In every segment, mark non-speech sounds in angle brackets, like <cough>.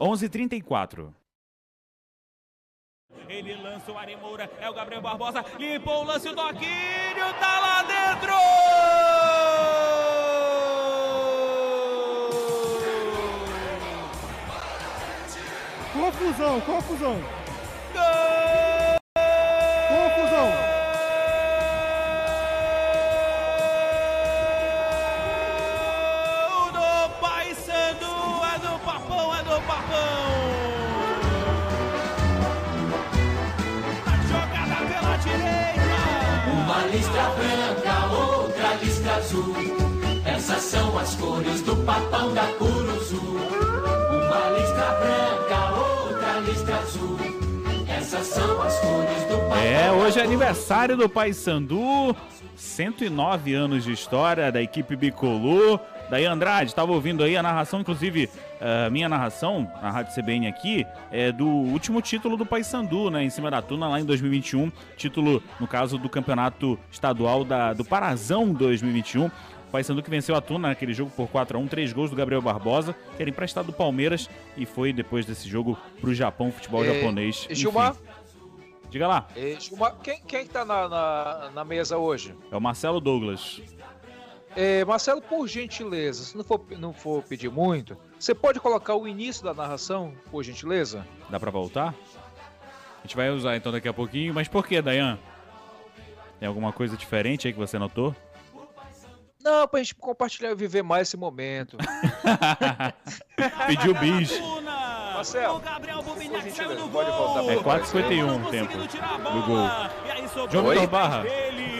11:34. Ele lança o Ari Moura, é o Gabriel Barbosa, limpou o lance do Aquírio, tá lá dentro! Confusão, confusão. Azul. Essas são as cores do papão da Curuzu. Uma listra branca, outra listra azul. Essas são as cores do papão. É, hoje é aniversário do Paysandu, 109 anos de história da equipe Bicolor. Daí Andrade, estava ouvindo aí a narração, inclusive a minha narração, na Rádio CBN aqui, é do último título do Paysandu, né, em cima da Tuna lá em 2021, título, no caso, do campeonato estadual da, do Parazão 2021. O Paysandu que venceu a Tuna naquele jogo por 4 a 1 três gols do Gabriel Barbosa, que era emprestado do Palmeiras e foi depois desse jogo pro Japão, futebol É, japonês. e Gilmar? Diga lá, E, Gilmar, quem, quem que tá na, na, na mesa hoje? é o Marcelo Douglas. É, Marcelo, por gentileza, se não for, não for pedir muito, você pode colocar o início da narração, por gentileza? Dá pra voltar? A gente vai usar então daqui a pouquinho, mas por que, Dayan? Tem alguma coisa diferente aí que você notou? Não, pra gente compartilhar e viver mais esse momento. <laughs> Pediu bis. Marcelo, o Gabriel por Bubinac gentileza, saiu do pode gol. voltar É pro 4,51 Não o tempo do gol. João Vitor? Barra,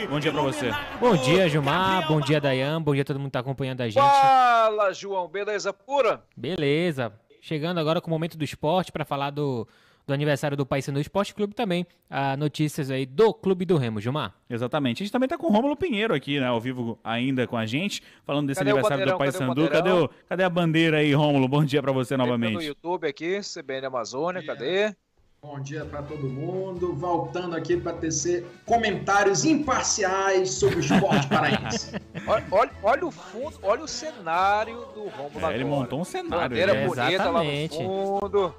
bom dia pra você. Bom dia, Gilmar. Bom dia, Dayan. Bom dia a todo mundo que tá acompanhando a gente. Fala, João, beleza pura? Beleza. Chegando agora com o momento do esporte para falar do, do aniversário do Paysandu Esporte Clube também. Ah, notícias aí do Clube do Remo, Gilmar. Exatamente. A gente também tá com o Rômulo Pinheiro aqui, né, ao vivo ainda com a gente, falando desse Cadê aniversário do Paysandu. Cadê, o- cadê a bandeira aí, Rômulo? Bom dia pra você Entra no novamente. YouTube aqui, CBN Amazônia, cadê? Bom dia para todo mundo. Voltando aqui para tecer comentários imparciais sobre o esporte <laughs> paraense. Olha, olha, olha o fundo, olha o cenário do Romulo É, ele agora. montou um cenário. Bandeira? É, bonita exatamente. lá no fundo.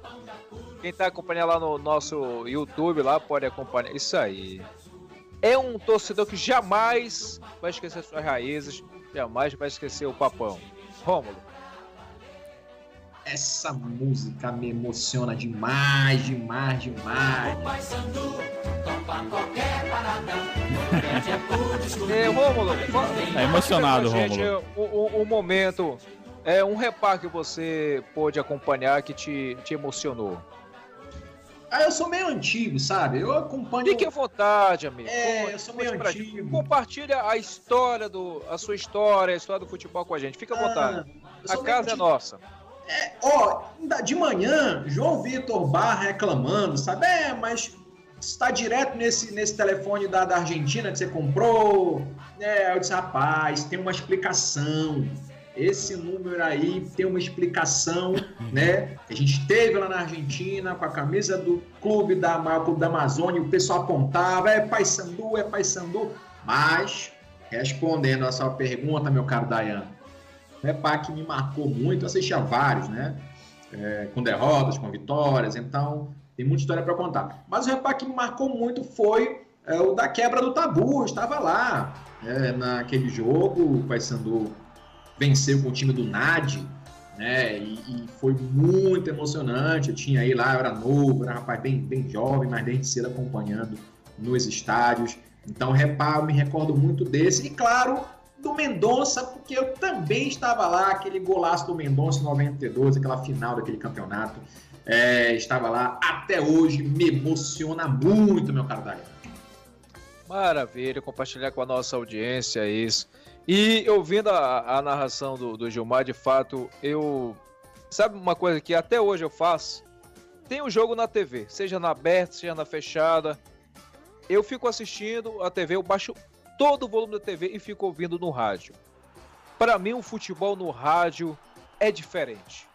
Quem tá acompanhando lá no nosso YouTube lá pode acompanhar. Isso aí. É um torcedor que jamais vai esquecer suas raízes, jamais vai esquecer o papão. Rômulo. Essa música me emociona demais, demais, demais. É. É, Rômulo, Tá emocionado, gente Rômulo. O, o- o momento, é um reparo que você pôde acompanhar que te, te emocionou. Ah, eu sou meio antigo, sabe? Eu acompanho. Fique à vontade, amigo. É, eu sou meio pra antigo. gente. Compartilha a história do, a sua história, a história do futebol com a gente. Fica à vontade. Ah, a casa é antigo. Nossa. Ó, de manhã, João Vitor Barra reclamando, sabe? É, mas está direto nesse, nesse telefone da, da Argentina que você comprou. É, eu disse, rapaz, tem uma explicação. Esse número aí tem uma explicação, né? A gente teve lá na Argentina com a camisa do clube da maior clube da Amazônia, o pessoal apontava, é Paysandu, é Paysandu. Mas, respondendo a sua pergunta, meu caro Dayan, repar que me marcou muito, eu vários, né? É, com derrotas, com vitórias, então tem muita história para contar. Mas o repar que me marcou muito foi é, o da quebra do tabu, eu estava lá é, naquele jogo, o Paysandu venceu com o time do NAD, né? E, e foi muito emocionante. Eu tinha aí lá, eu era novo, era rapaz bem, bem jovem, mas desde cedo acompanhando nos estádios. Então, reparo, me recordo muito desse. E claro, do Mendonça, porque eu também estava lá, aquele golaço do Mendonça em 92, aquela final daquele campeonato. É, estava lá até hoje, me emociona muito, meu caro Dario. Maravilha, compartilhar com a nossa audiência isso. E ouvindo a, a narração do, do Gilmar, de fato, eu. Sabe uma coisa que até hoje eu faço? Tem um jogo na TV, seja na aberta, seja na fechada. Eu fico assistindo a TV, eu baixo todo o volume da TV e fico ouvindo no rádio. Para mim, o futebol no rádio é diferente.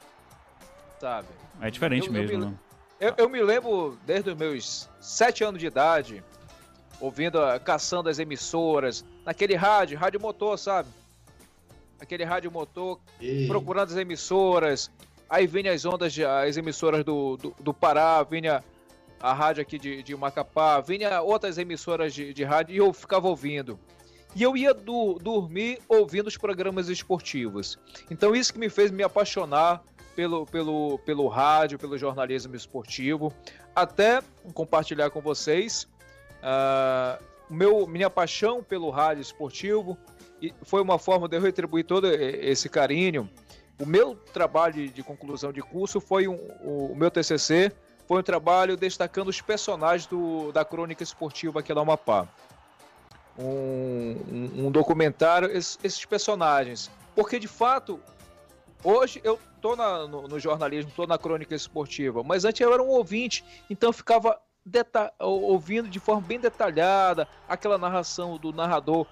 Sabe? É diferente Eu- eu mesmo, me- né? Eu, eu me lembro desde os meus sete anos de idade, ouvindo, a- caçando as emissoras, naquele rádio, rádio motor, sabe? Aquele rádio motor, E- procurando as emissoras. aí vinha as ondas, de- as emissoras do, do, do Pará, vinha a rádio aqui de, de Macapá, vinha outras emissoras de, de rádio e eu ficava ouvindo. E eu ia do- dormir ouvindo os programas esportivos. Então isso que me fez me apaixonar pelo, pelo, pelo rádio, pelo jornalismo esportivo. Até compartilhar com vocês o meu, minha paixão pelo rádio esportivo e foi uma forma de eu retribuir todo esse carinho. O meu trabalho de conclusão de curso foi um, o meu TCC foi um trabalho destacando os personagens do, da crônica esportiva aqui no Amapá. Um, um- um documentário, esses, esses personagens. Porque, de fato, hoje eu na- no, no jornalismo, tô na crônica esportiva, mas antes eu era um ouvinte, então ficava ouvindo de forma bem detalhada aquela narração do narrador,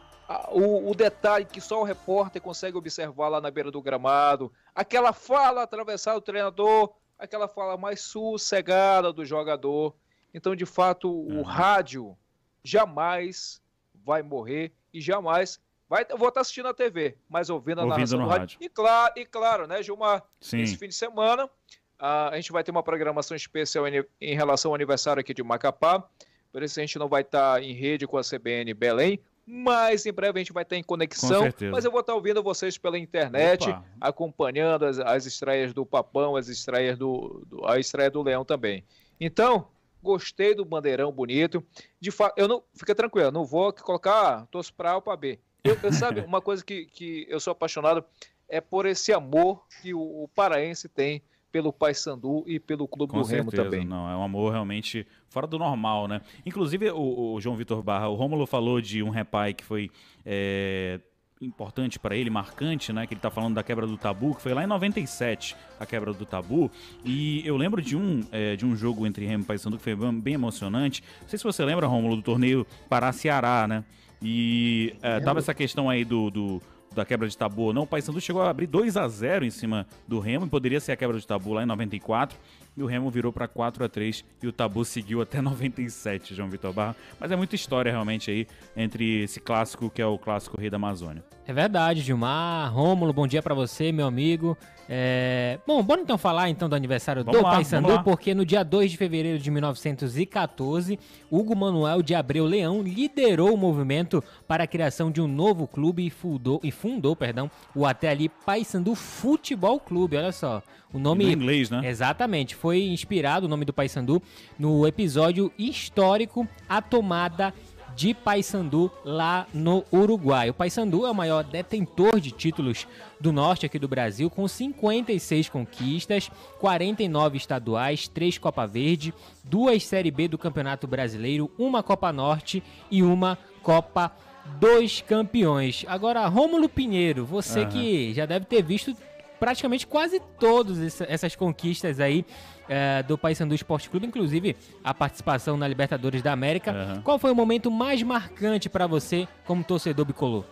o, o detalhe que só o repórter consegue observar lá na beira do gramado, aquela fala atravessada do treinador, aquela fala mais sossegada do jogador. Então, de fato, o Uhum. rádio jamais vai morrer e jamais vai. Eu vou estar assistindo a TV, mas ouvindo a Ouvindo narração do rádio. rádio. E claro, e claro, né, Gilmar? Sim. Esse fim de semana, ah, a gente vai ter uma programação especial em, em relação ao aniversário aqui de Macapá. Por isso a gente não vai estar em rede com a CBN Belém, mas em breve a gente vai estar em conexão. Mas eu vou estar ouvindo vocês pela internet, Opa. acompanhando as, as estreias do Papão, as estreias do, do- a estreia do Leão também. Então, gostei do bandeirão bonito. De fato, eu não fica tranquilo, não vou colocar ah, torço para A ou para B. Eu, eu- sabe, <laughs> uma coisa que, que eu sou apaixonado é por esse amor que o, o paraense tem pelo Paysandu e pelo Clube Com do Remo certeza, também. não, é um amor realmente fora do normal, né? Inclusive, o, o João Vitor Barra, o Rômulo falou de um repai que foi é, importante para ele, marcante, né? Que ele tá falando da quebra do tabu, que foi lá em 97, a quebra do tabu. E eu lembro de um, é, de um jogo entre Remo e Paysandu que foi bem, bem emocionante. Não sei se você lembra, Rômulo, do torneio Pará-Ceará, né? E é, tava essa questão aí do, do- da quebra de tabu ou não. O Paysandu chegou a abrir 2 a 0 em cima do Remo, e poderia ser a quebra de tabu lá em 94. E o Remo virou para 4 a 3 e o tabu seguiu até <laughs> 97, João Vitor Barra. Mas é muita história realmente aí entre esse clássico que é o clássico Rei da Amazônia. É verdade, Gilmar. Rômulo, bom dia pra você, meu amigo. É, Bom, bora então falar então do aniversário Vamos do Paysandu, porque no dia 2 de fevereiro de 1914, Hugo Manuel de Abreu Leão liderou o movimento para a criação de um novo clube e fundou, e fundou perdão, o até ali Paysandu Futebol Clube. Olha só, o nome No inglês, né? Exatamente, foi inspirado o nome do Paysandu no episódio histórico A Tomada de Paysandu lá no Uruguai. O Paysandu é o maior detentor de títulos do norte aqui do Brasil, com 56 conquistas, 49 estaduais, 3 Copa Verde, duas Série B do Campeonato Brasileiro, uma Copa Norte e uma Copa dos Campeões. Agora, Rômulo Pinheiro, você Aham. que já deve ter visto praticamente quase todas essa- essas conquistas aí eh, do Paysandu Esporte Clube, inclusive a participação na Libertadores da América. Aham. Qual foi o momento mais marcante pra você como torcedor bicolor?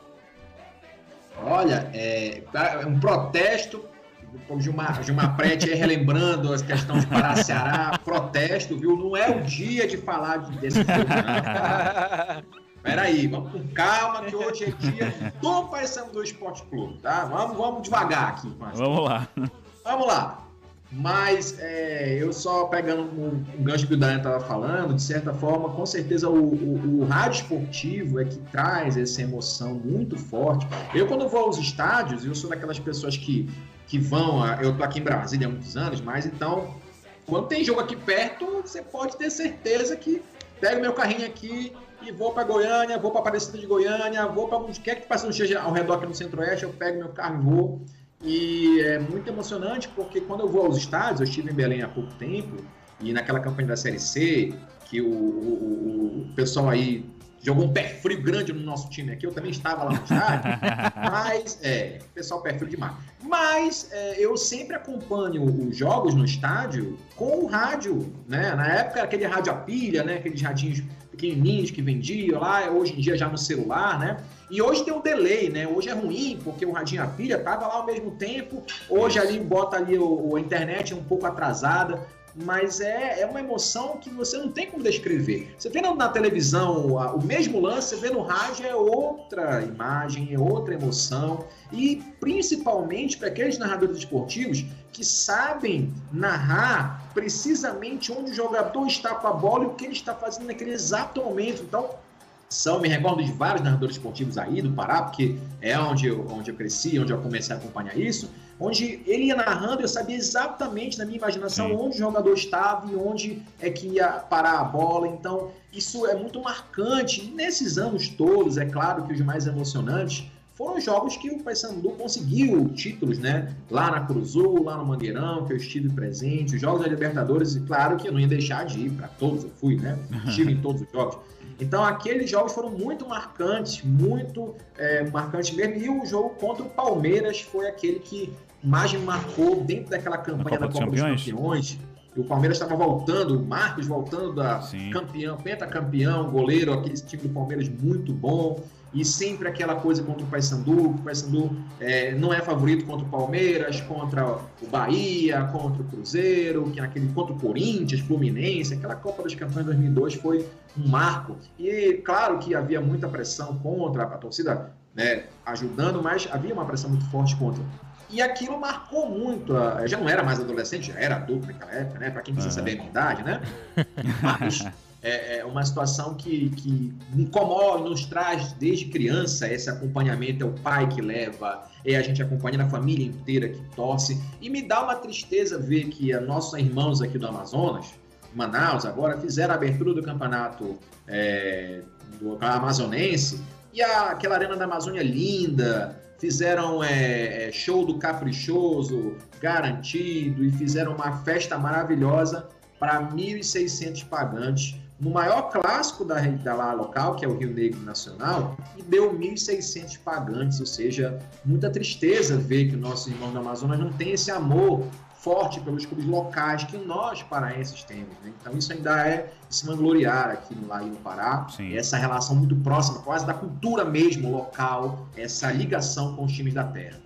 Olha, é, tá, é um protesto. O Gilmar, Gilmar Prete aí relembrando as questões de Pará-Ceará, protesto, viu? Não é o dia de falar de- desse <laughs> não. Peraí, vamos com calma, que hoje é dia do Paysandu Esporte Clube, tá? Vamos, vamos devagar aqui. com as Vamos lá. Vamos lá. Mas é, eu só pegando um, gancho que o Daniel estava falando, de certa forma, com certeza o, o- o rádio esportivo é que traz essa emoção muito forte. Eu, quando vou aos estádios, eu sou daquelas pessoas que, que vão. a- Eu tô aqui em Brasília há muitos anos, mas então, quando tem jogo aqui perto, você pode ter certeza que pego meu carrinho aqui e vou para Goiânia, vou para Aparecida de Goiânia, vou para onde quer que passe no cheio ao redor aqui no Centro-Oeste, eu pego meu carro e vou. E é muito emocionante porque quando eu vou aos estádios, eu estive em Belém há pouco tempo, e naquela campanha da Série C, que o, o- o pessoal aí jogou um pé frio grande no nosso time aqui, eu também estava lá no estádio, <laughs> mas, é, o pessoal pé frio demais. Mas é, eu sempre acompanho os jogos no estádio com o rádio, né? Na época era aquele rádio a pilha, né? Aqueles radinhos pequenininhos que vendiam lá, hoje em dia já no celular, né? E hoje tem um delay, né? Hoje é ruim, porque o radinho a pilha tava lá ao mesmo tempo. Hoje ali bota ali o, a internet um pouco atrasada. mas é, é uma emoção que você não tem como descrever. Você vê na, na televisão a- o mesmo lance, você vê no rádio é outra imagem, é outra emoção. E principalmente para aqueles narradores esportivos que sabem narrar precisamente onde o jogador está com a bola e o que ele está fazendo naquele exato momento. Então, são, me recordo de vários narradores esportivos aí do Pará, porque é onde eu, onde eu cresci, onde eu comecei a acompanhar isso, onde ele ia narrando, eu sabia exatamente na minha imaginação Sim. onde o jogador estava e onde é que ia parar a bola. Então, isso é muito marcante. E nesses anos todos, é claro que os mais emocionantes foram os jogos que o Paysandu conseguiu títulos, né? Lá na Cruzul, lá no Mangueirão, que eu estive presente, os jogos da Libertadores, e claro que eu não ia deixar de ir para todos, eu fui, né? Estive em todos os jogos. Então, aqueles jogos foram muito marcantes, muito é, marcantes mesmo. E o jogo contra o Palmeiras foi aquele que mais me marcou dentro daquela campanha Copa da dos Copa dos Campeões? Campeões. E o Palmeiras estava voltando, o Marcos voltando da Sim. campeão, pentacampeão, goleiro, aquele time do Palmeiras muito bom. E sempre aquela coisa contra o Paysandu, que o Paysandu é, não é favorito contra o Palmeiras, contra o Bahia, contra o Cruzeiro, que naquele, contra o Corinthians, Fluminense. Aquela Copa dos Campeões 2002 foi um marco. E claro que havia muita pressão contra a torcida, né, ajudando, mas havia uma pressão muito forte contra. E aquilo marcou muito. Eu já não era mais adolescente, já era adulto naquela época, né? Para quem precisa saber a minha idade, né? <laughs> Mas é, é uma situação que, que incomoda, nos traz desde criança esse acompanhamento. É o pai que leva, é a gente acompanhando a família inteira que torce. E me dá uma tristeza ver que nossos irmãos aqui do Amazonas, Manaus, agora fizeram a abertura do campeonato é, do amazonense e a- aquela arena da Amazônia linda. Fizeram é, é, show do Caprichoso, garantido, e fizeram uma festa maravilhosa para 1.600 pagantes no maior clássico da, da lá local, que é o Rio Negro Nacional, e deu 1.600 pagantes, ou seja, muita tristeza ver que nossos irmãos do Amazonas não têm esse amor forte pelos clubes locais que nós paraenses temos. né? Então isso ainda é se vangloriar aqui no, e no Pará. Sim. Essa relação muito próxima, quase da cultura mesmo local, essa ligação com os times da terra.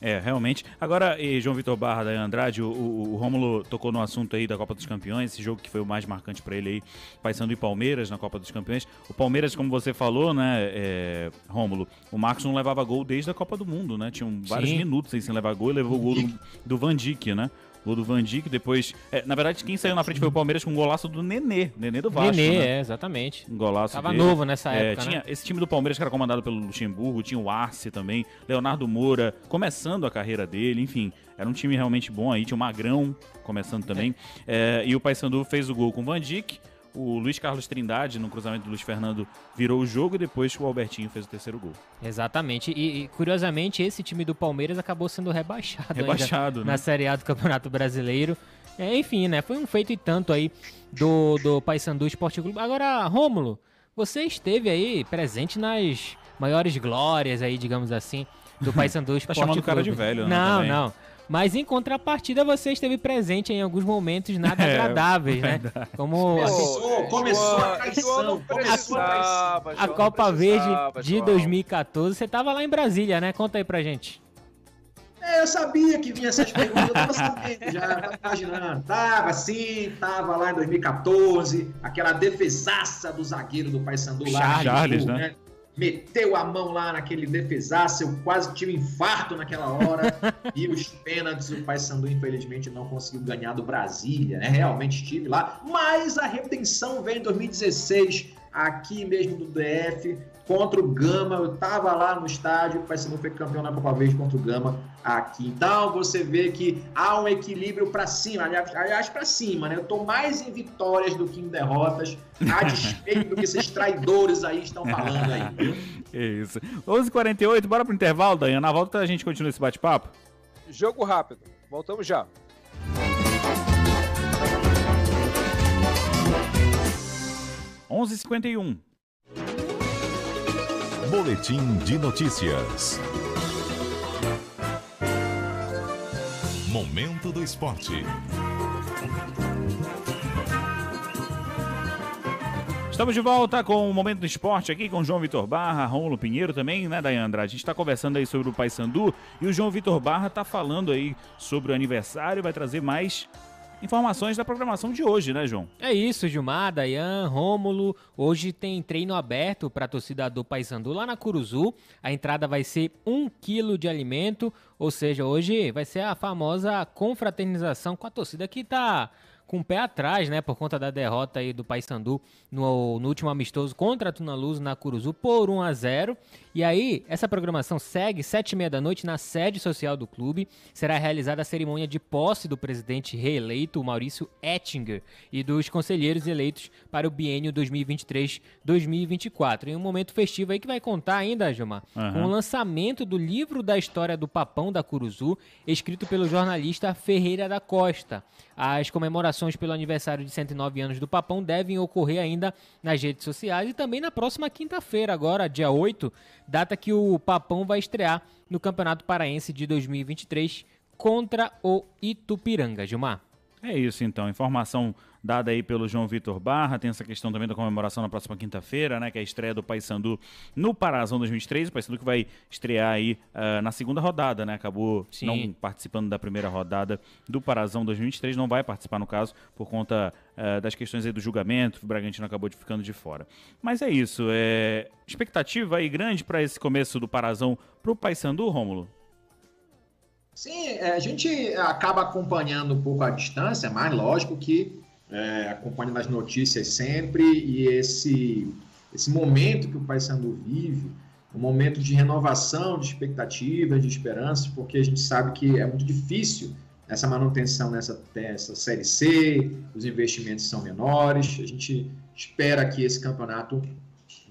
É, realmente. Agora, João Vitor Barra da Andrade, o, o, o Rômulo tocou no assunto aí da Copa dos Campeões, esse jogo que foi o mais marcante pra ele aí, Paysandu e Palmeiras na Copa dos Campeões. O Palmeiras, como você falou, né, é, Rômulo, o Marcos não levava gol desde a Copa do Mundo, né? Tinham vários Sim. minutos aí sem levar gol e levou o gol do, do Van Dijk, né? Gol do Van Dijk, depois... é, na verdade, quem saiu na frente foi o Palmeiras com um golaço do Nenê, Nenê do Vasco, Nenê, né? é, exatamente. Um golaço Tava dele. novo nessa É, época, tinha né? esse time do Palmeiras que era comandado pelo Luxemburgo, tinha o Arce também, Leonardo Moura começando a carreira dele, enfim, era um time realmente bom aí, tinha o Magrão começando também, É, e o Paysandu fez o gol com o Van Dijk, o Luiz Carlos Trindade no cruzamento do Luiz Fernando virou o jogo e depois o Albertinho fez o terceiro gol. Exatamente. E, e, curiosamente, esse time do Palmeiras acabou sendo rebaixado, Rebaixado, né? na Série A do Campeonato Brasileiro. É, enfim, né? Foi um feito e tanto aí do, do Paysandu Esporte Clube. Agora, Rômulo, você esteve aí presente nas maiores glórias aí, digamos assim, do <laughs> Paysandu Esporte Tá chamando o cara Clube. de velho, né, Não, também. não. Mas em contrapartida, você esteve presente em alguns momentos nada <laughs> É, agradáveis, né? Como Começou- começou a traição, começou a precisava, a João não Copa Verde de João. 2014. Você tava lá em Brasília, né? Conta aí pra gente. É, eu sabia que vinha essas perguntas, eu tava sabendo já, tava imaginando. Tava assim, tava lá em 2014, aquela defesaça do zagueiro do Paysandu lá. Charles, Charles, Gil, né? Meteu a mão lá naquele defesaço, eu quase tive um infarto naquela hora. <laughs> e os pênaltis, o Paysandu infelizmente não conseguiu ganhar do Brasília, né? Realmente estive lá. Mas a redenção veio em 2016, aqui mesmo do DF, contra o Gama. Eu tava lá no estádio, o Paysandu foi campeão na Copa Verde contra o Gama aqui. Então você vê que há um equilíbrio para cima, aliás, aliás para cima, né? Eu tô mais em vitórias do que em derrotas, a despeito do que esses traidores aí estão falando aí. viu? É <laughs> isso. 11h48, bora pro intervalo, Dayan. Na volta a gente continua esse bate-papo. Jogo rápido. Voltamos já. Onze h 51 Boletim de notícias. Momento do esporte. Estamos de volta com o Momento do Esporte aqui com o João Vitor Barra, Rômulo Pinheiro também, né, Dayan Andrade? A gente está conversando aí sobre o Paysandu e o João Vitor Barra está falando aí sobre o aniversário, vai trazer mais informações da programação de hoje, né, João? É isso, Gilmar, Dayan, Rômulo. Hoje tem treino aberto para a torcida do Paysandu lá na Curuzu. A entrada vai ser um quilo de alimento, ou seja, hoje vai ser a famosa confraternização com a torcida que está com o pé atrás, né, por conta da derrota aí do Paysandu no, no último amistoso contra a Tuna Luz na Curuzu por 1 a 0. E aí, essa programação segue sete e meia da noite na sede social do clube. Será realizada a cerimônia de posse do presidente reeleito, Maurício Ettinger, e dos conselheiros eleitos para o biênio 2023-2024. Em um momento festivo aí que vai contar ainda, Gilmar, Aham. com o lançamento do livro da história do Papão da Curuzu, escrito pelo jornalista Ferreira da Costa. As comemorações pelo aniversário de 109 anos do Papão devem ocorrer ainda nas redes sociais e também na próxima quinta-feira, agora, dia 8, data que o Papão vai estrear no Campeonato Paraense de 2023 contra o Itupiranga, Gilmar. É isso então, informação dada aí pelo João Vitor Barra, tem essa questão também da comemoração na próxima quinta-feira, né, que é a estreia do Paysandu no Parazão 2023, o Paysandu que vai estrear aí ah, na segunda rodada, né, acabou Sim. não participando da primeira rodada do Parazão 2023, não vai participar no caso, por conta ah, das questões aí do julgamento, o Bragantino acabou de ficando de fora. Mas é isso, é expectativa aí grande para esse começo do Parazão pro Paysandu, Rômulo? Sim, é, a gente acaba acompanhando um pouco a distância, mas lógico que é, nas notícias sempre e esse, esse momento que o Paysandu vive, um momento de renovação, de expectativas, de esperanças, porque a gente sabe que é muito difícil essa manutenção nessa, nessa Série C, os investimentos são menores, a gente espera que esse campeonato,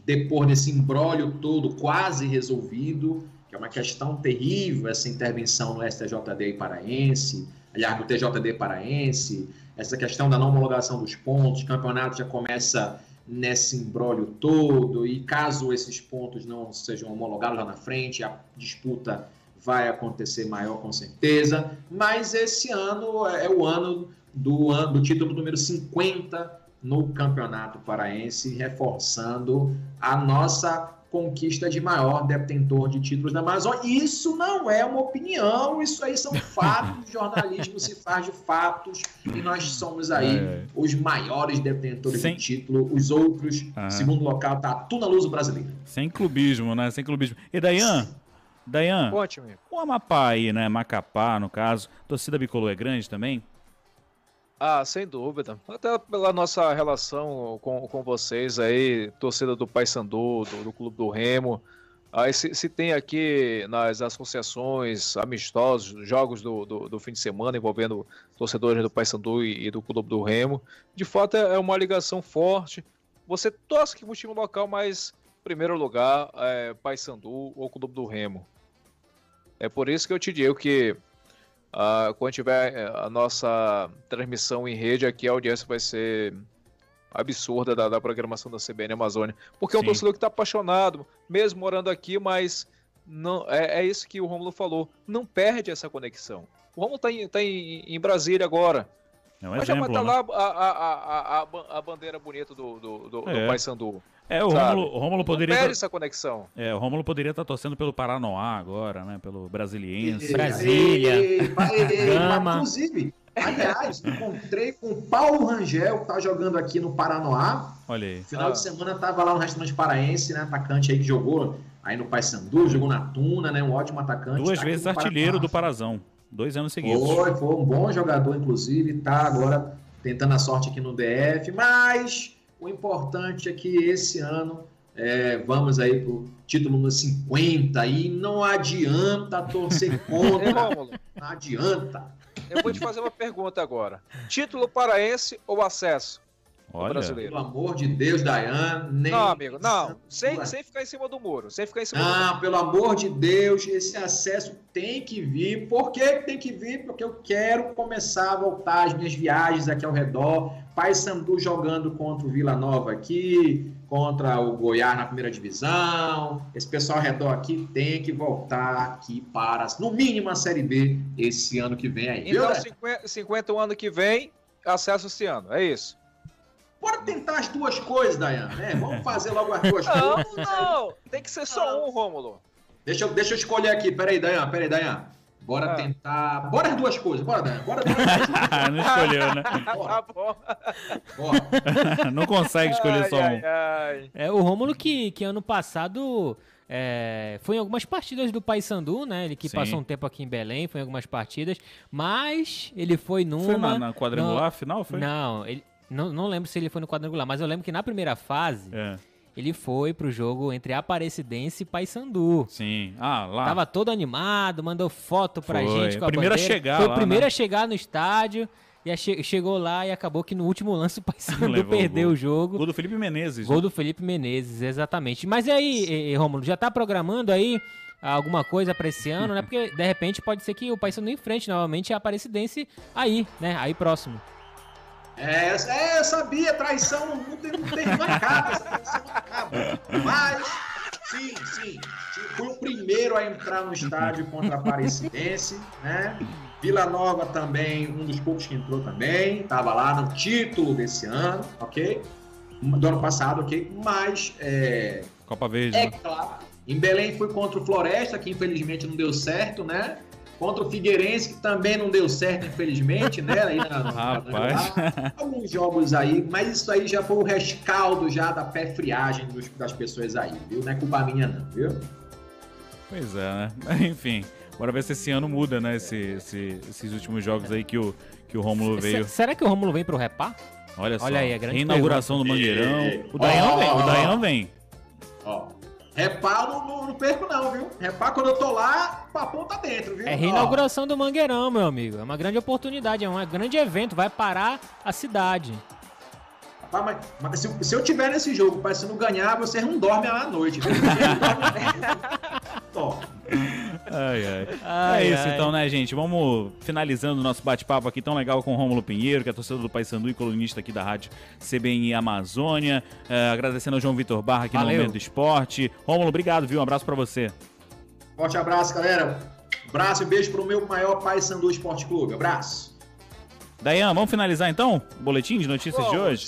depois desse embrólio todo quase resolvido, que é uma questão terrível essa intervenção no STJD paraense, aliás, no TJD paraense, essa questão da não homologação dos pontos, o campeonato já começa nesse embrólio todo, e caso esses pontos não sejam homologados lá na frente, a disputa vai acontecer maior com certeza, mas esse ano é o ano do, ano, do título número 50 no Campeonato Paraense, reforçando a nossa conquista de maior detentor de títulos da Amazônia. Isso não é uma opinião, isso aí são <laughs> fatos, jornalismo se faz de fatos, e nós somos aí É. os maiores detentores Sem- de título, os outros, Ah. segundo local, tá a Tuna Luso Brasileira. Sem clubismo, né? Sem clubismo. E Dayan? Dayan, Conte-me. o Amapá aí, né? Macapá, no caso. Torcida bicolor é grande também? Ah, sem dúvida. Até pela nossa relação com, com vocês aí, torcida do Paysandu, do, do Clube do Remo. Aí se, se tem aqui nas associações amistosos, jogos do, do, do fim de semana envolvendo torcedores do Paysandu e, e do Clube do Remo, de fato é é uma ligação forte. Você torce que o time local, mas primeiro lugar é Paysandu ou Clube do Remo. É por isso que eu te digo que ah, quando tiver eh, a nossa transmissão em rede aqui, a audiência vai ser absurda da, da programação da CBN Amazônia. Porque é um Sim. torcedor que está apaixonado, mesmo morando aqui, mas não é, é isso que o Romulo falou. Não perde essa conexão. O Romulo está em, tá em, em Brasília agora. É um mas já vai exemplo, estar né? lá a, a, a, a, ban- a bandeira bonita do, do, do, do É. Paysandu. É, o? Rômulo, o Rômulo poderia... perde tá- essa conexão. É, o Rômulo poderia estar torcendo pelo Paranoá agora, né? Pelo Brasiliense. Brasília, Gama. Inclusive, aliás, encontrei com o Paulo Rangel, que tá jogando aqui no Paranoá. Olha aí. Final Ah. de semana tava lá no restaurante paraense, né? Atacante aí que jogou aí no Paysandu, jogou na Tuna, né? Um ótimo atacante. Duas tá vezes artilheiro do Parazão. Dois anos seguidos. Foi, foi um bom jogador, inclusive, tá agora tentando a sorte aqui no DF, mas o importante é que esse ano é, vamos aí pro título no 50 e não adianta torcer <laughs> contra, Rômulo, não adianta. eu vou te fazer uma pergunta agora. Título paraense ou acesso? Olha, brasileiro. Pelo amor de Deus, Dayan, nem... Não, amigo, não. Sem, Deus. sem ficar em cima do muro. Sem ficar em cima do muro. Não, pelo amor de Deus, esse acesso tem que vir. Por que tem que vir? Porque eu quero começar a voltar as minhas viagens aqui ao redor. Paysandu jogando contra o Vila Nova aqui, contra o Goiás na primeira divisão. Esse pessoal ao redor aqui tem que voltar aqui para, no mínimo, a Série B esse ano que vem aí. Viu, Então, né? 50, 50 o ano que vem, acesso esse ano. É isso. Bora tentar as duas coisas, Dayan. né? Vamos fazer logo as duas Não, coisas. não. Tem que ser só um, Rômulo. Deixa eu, deixa eu escolher aqui. Peraí, Dayan, peraí, Dayan. Bora Ah. tentar. Bora as duas coisas. Bora, Dan. Bora duas <laughs> coisas. Não escolheu, né? Tá bom. Bora. <laughs> Não consegue escolher Ai, só um. ai, ai. É, o Rômulo que, que ano passado é, foi em algumas partidas do Paysandu, né? Ele que Sim. passou um tempo aqui em Belém, foi em algumas partidas, mas ele foi numa... Foi na, na quadrangular no- final, foi? Não, ele, não, não lembro se ele foi no quadrangular, mas eu lembro que na primeira fase É, ele foi pro jogo entre Aparecidense e Paysandu. sim. Ah, lá. Tava todo animado, mandou foto pra Foi. gente com a Primeiro a chegar Foi o primeiro né? a chegar no estádio. E che- chegou lá e acabou que no último lance o Paysandu <laughs> o perdeu gol. o jogo. Gol do Felipe Menezes. Gol do Felipe Menezes, exatamente. Mas e aí, Rômulo, já tá programando aí alguma coisa pra esse ano, né? Porque de repente pode ser que o Paysandu enfrente novamente a Aparecidense aí, né? Aí próximo. É, é, eu sabia, traição não tem, não tem acaba, essa traição não acaba. Mas, sim, sim, fui o primeiro a entrar no estádio contra a Aparecidense, né? Vila Nova também, um dos poucos que entrou também, tava lá no título desse ano, ok? Do ano passado, ok? Mas, é, Copa Verde. é né? claro, em Belém fui contra o Floresta, que infelizmente não deu certo, né? Contra o Figueirense, que também não deu certo, infelizmente, né? Aí na, Rapaz. quadrangular. Alguns jogos aí, mas isso aí já foi o rescaldo já da pé friagem dos- das pessoas aí, viu? Não é culpa minha não, viu? Pois é, né? Enfim, bora ver se esse ano muda, né? Esse, esse- esses últimos jogos aí que o, que o Rômulo Se- veio. será que o Rômulo vem pro Repá? Olha só. Olha aí, a grande Reinauguração do Mangueirão. O Dayan Ó, vem, o ó. Dayan vem. Ó, repá não, não, não perco não, viu? Repá quando eu tô lá, papão tá dentro, viu? É Ó, reinauguração do Mangueirão, meu amigo. É uma grande oportunidade, é um grande evento, vai parar a cidade. rapaz, mas, mas se, se eu tiver nesse jogo, pai, se não ganhar, vocês não dormem à noite, viu? <laughs> Ai, ai. Ai, é isso ai. então, né, gente? Vamos finalizando o nosso bate-papo aqui tão legal com o Rômulo Pinheiro, que é torcedor do Paysandu e colunista aqui da rádio CBN Amazônia. É, agradecendo ao João Vitor Barra aqui Valeu. no Momento do Esporte. Rômulo, obrigado, viu? Um abraço pra você. forte abraço, galera. Abraço e beijo pro meu maior pai Sandu Esporte Clube. Abraço. Dayan, vamos finalizar então? O boletim de notícias de hoje?